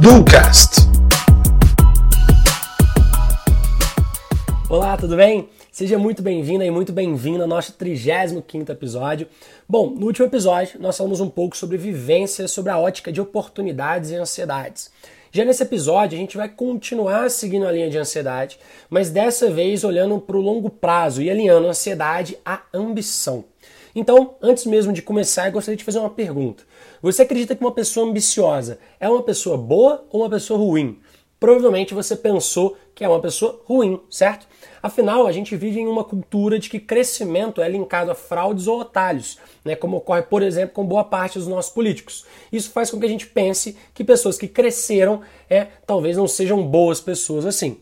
Ducast. Olá, tudo bem? Seja muito bem-vinda e muito bem-vindo ao nosso 35º episódio. Bom, no último episódio nós falamos um pouco sobre vivências, sobre a ótica de oportunidades e ansiedades. Já nesse episódio a gente vai continuar seguindo a linha de ansiedade, mas dessa vez olhando para o longo prazo e alinhando a ansiedade à ambição. Então, antes mesmo de começar, eu gostaria de fazer uma pergunta. Você acredita que uma pessoa ambiciosa é uma pessoa boa ou uma pessoa ruim? Provavelmente você pensou que é uma pessoa ruim, certo? Afinal, a gente vive em uma cultura de que crescimento é linkado a fraudes ou atalhos, né, como ocorre, por exemplo, com boa parte dos nossos políticos. Isso faz com que a gente pense que pessoas que cresceram é, talvez não sejam boas pessoas assim.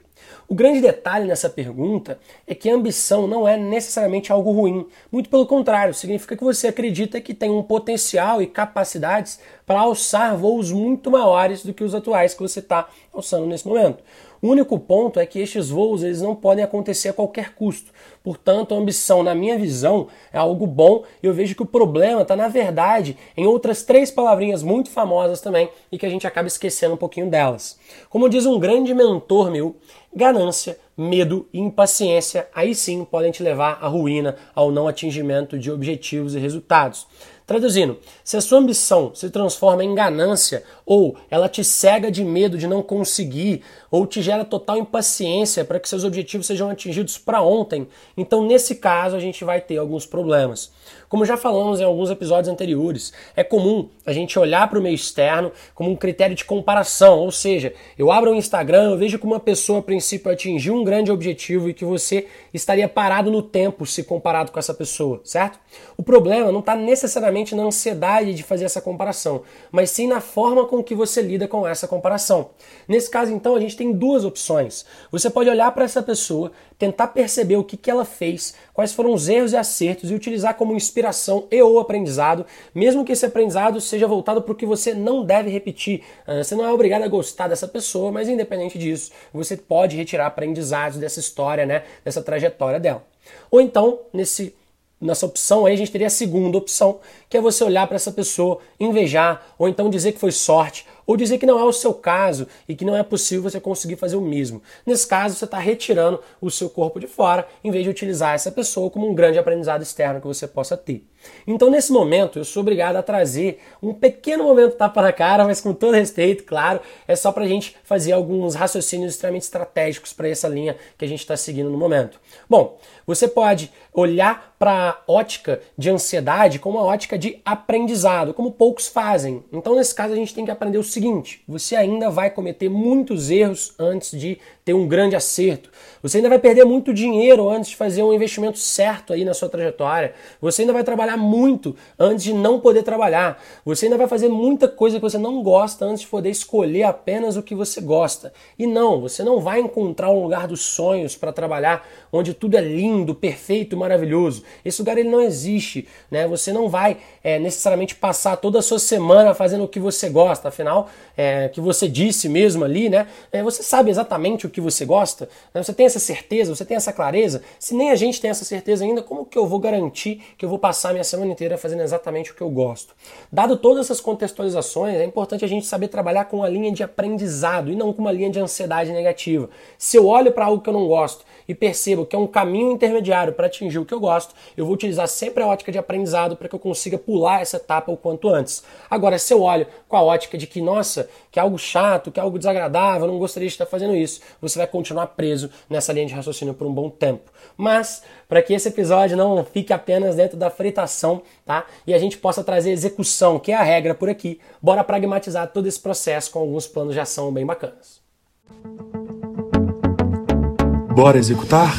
O grande detalhe nessa pergunta é que a ambição não é necessariamente algo ruim. Muito pelo contrário, significa que você acredita que tem um potencial e capacidades para alçar voos muito maiores do que os atuais que você está alçando nesse momento. O único ponto é que estes voos eles não podem acontecer a qualquer custo. Portanto, a ambição, na minha visão, é algo bom e eu vejo que o problema está, na verdade, em outras três palavrinhas muito famosas também e que a gente acaba esquecendo um pouquinho delas. Como diz um grande mentor meu, ganância, medo e impaciência aí sim podem te levar à ruína, ao não atingimento de objetivos e resultados. Traduzindo, se a sua ambição se transforma em ganância, ou ela te cega de medo de não conseguir, ou te gera total impaciência para que seus objetivos sejam atingidos para ontem, então nesse caso a gente vai ter alguns problemas. Como já falamos em alguns episódios anteriores, é comum a gente olhar para o meio externo como um critério de comparação, ou seja, eu abro o um Instagram, eu vejo que uma pessoa a princípio atingiu um grande objetivo e que você estaria parado no tempo se comparado com essa pessoa, certo? O problema não está necessariamente na ansiedade de fazer essa comparação, mas sim na forma com que você lida com essa comparação. Nesse caso, então, a gente tem duas opções. Você pode olhar para essa pessoa, tentar perceber o que, que ela fez, quais foram os erros e acertos e utilizar como inspiração e ou aprendizado, mesmo que esse aprendizado seja voltado para o que você não deve repetir. Ah, você não é obrigado a gostar dessa pessoa, mas independente disso, você pode retirar aprendizados dessa história, né, dessa trajetória dela. Ou então, nesse nessa opção aí a gente teria a segunda opção, que é você olhar para essa pessoa, invejar, ou então dizer que foi sorte, ou dizer que não é o seu caso e que não é possível você conseguir fazer o mesmo. Nesse caso, você está retirando o seu corpo de fora, em vez de utilizar essa pessoa como um grande aprendizado externo que você possa ter. Então, nesse momento, eu sou obrigado a trazer um pequeno momento tapa na cara, mas com todo respeito, claro, é só para a gente fazer alguns raciocínios extremamente estratégicos para essa linha que a gente está seguindo no momento. Bom, você pode olhar para a ótica de ansiedade como uma ótica de aprendizado, como poucos fazem. Então, nesse caso, a gente tem que aprender o seguinte: você ainda vai cometer muitos erros antes de ter um grande acerto. Você ainda vai perder muito dinheiro antes de fazer um investimento certo aí na sua trajetória. Você ainda vai trabalhar muito antes de não poder trabalhar. Você ainda vai fazer muita coisa que você não gosta antes de poder escolher apenas o que você gosta. E não, você não vai encontrar um lugar dos sonhos para trabalhar onde tudo é lindo, perfeito, maravilhoso. Esse lugar ele não existe, né? Você não vai é, necessariamente passar toda a sua semana fazendo o que você gosta. Afinal, é, que você disse mesmo ali, né? É, você sabe exatamente o que você gosta? Né? Você tem essa certeza? Você tem essa clareza? Se nem a gente tem essa certeza ainda, como que eu vou garantir que eu vou passar a minha semana inteira fazendo exatamente o que eu gosto? Dado todas essas contextualizações, é importante a gente saber trabalhar com uma linha de aprendizado e não com uma linha de ansiedade negativa. Se eu olho para algo que eu não gosto e percebo que é um caminho intermediário para atingir o que eu gosto, eu vou utilizar sempre a ótica de aprendizado para que eu consiga pular essa etapa o quanto antes. Agora, se eu olho com a ótica de que, nossa, que é algo chato, que é algo desagradável, não gostaria de estar fazendo isso, você vai continuar preso nessa linha de raciocínio por um bom tempo. Mas, para que esse episódio não fique apenas dentro da fritação, tá? E a gente possa trazer execução, que é a regra por aqui, bora pragmatizar todo esse processo com alguns planos de ação bem bacanas. Bora executar?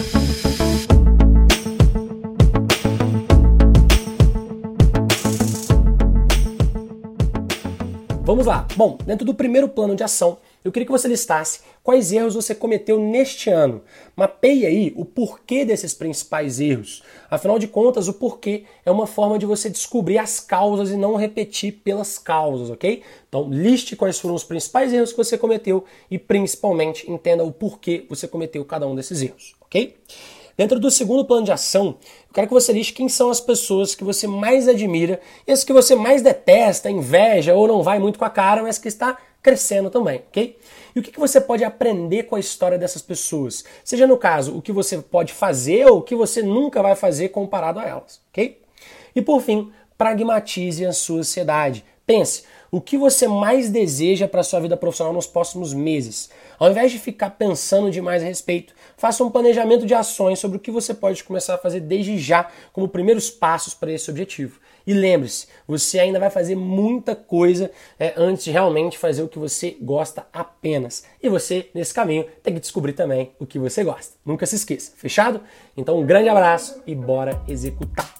Vamos lá. Bom, dentro do primeiro plano de ação, eu queria que você listasse quais erros você cometeu neste ano. Mapeie aí o porquê desses principais erros. Afinal de contas, o porquê é uma forma de você descobrir as causas e não repetir pelas causas, ok? Então, liste quais foram os principais erros que você cometeu e principalmente entenda o porquê você cometeu cada um desses erros, ok? Dentro do segundo plano de ação, eu quero que você liste quem são as pessoas que você mais admira e as que você mais detesta, inveja ou não vai muito com a cara, mas que está crescendo também, ok? E o que, você pode aprender com a história dessas pessoas? Seja no caso, o que você pode fazer ou o que você nunca vai fazer comparado a elas, ok? E por fim, pragmatize a sua ansiedade. Pense, o que você mais deseja para sua vida profissional nos próximos meses? Ao invés de ficar pensando demais a respeito, faça um planejamento de ações sobre o que você pode começar a fazer desde já como primeiros passos para esse objetivo. E lembre-se, você ainda vai fazer muita coisa é, antes de realmente fazer o que você gosta apenas. E você, nesse caminho, tem que descobrir também o que você gosta. Nunca se esqueça, fechado? Então, um grande abraço e bora executar!